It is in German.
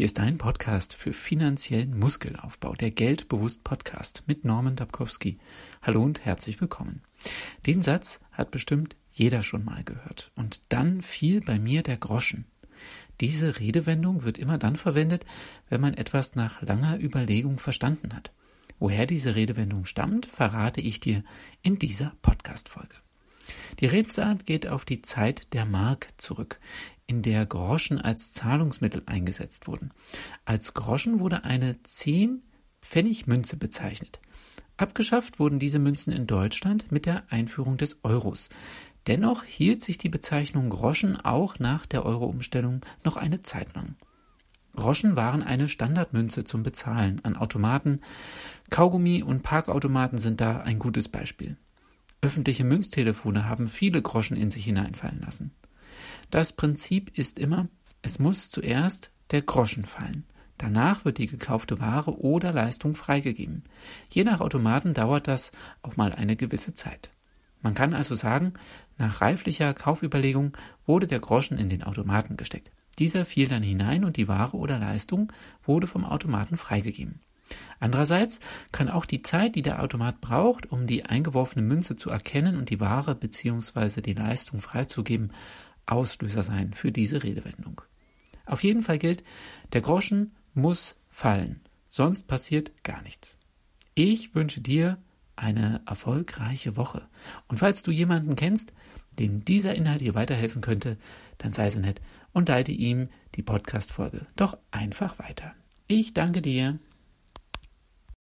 Hier ist dein Podcast für finanziellen Muskelaufbau, der Geldbewusst Podcast mit Norman Dabkowski. Hallo und herzlich willkommen. Den Satz hat bestimmt jeder schon mal gehört. Und dann fiel bei mir der Groschen. Diese Redewendung wird immer dann verwendet, wenn man etwas nach langer Überlegung verstanden hat. Woher diese Redewendung stammt, verrate ich dir in dieser Podcast-Folge. Die Redensart geht auf die Zeit der Mark zurück, in der Groschen als Zahlungsmittel eingesetzt wurden. Als Groschen wurde eine 10 Pfennig Münze bezeichnet. Abgeschafft wurden diese Münzen in Deutschland mit der Einführung des Euros. Dennoch hielt sich die Bezeichnung Groschen auch nach der Euro-Umstellung noch eine Zeit lang. Groschen waren eine Standardmünze zum Bezahlen an Automaten. Kaugummi und Parkautomaten sind da ein gutes Beispiel. Öffentliche Münztelefone haben viele Groschen in sich hineinfallen lassen. Das Prinzip ist immer, es muss zuerst der Groschen fallen. Danach wird die gekaufte Ware oder Leistung freigegeben. Je nach Automaten dauert das auch mal eine gewisse Zeit. Man kann also sagen, nach reiflicher Kaufüberlegung wurde der Groschen in den Automaten gesteckt. Dieser fiel dann hinein und die Ware oder Leistung wurde vom Automaten freigegeben. Andererseits kann auch die Zeit, die der Automat braucht, um die eingeworfene Münze zu erkennen und die Ware bzw. die Leistung freizugeben, Auslöser sein für diese Redewendung. Auf jeden Fall gilt, der Groschen muss fallen, sonst passiert gar nichts. Ich wünsche dir eine erfolgreiche Woche. Und falls du jemanden kennst, dem dieser Inhalt hier weiterhelfen könnte, dann sei so nett und leite ihm die Podcast-Folge doch einfach weiter. Ich danke dir.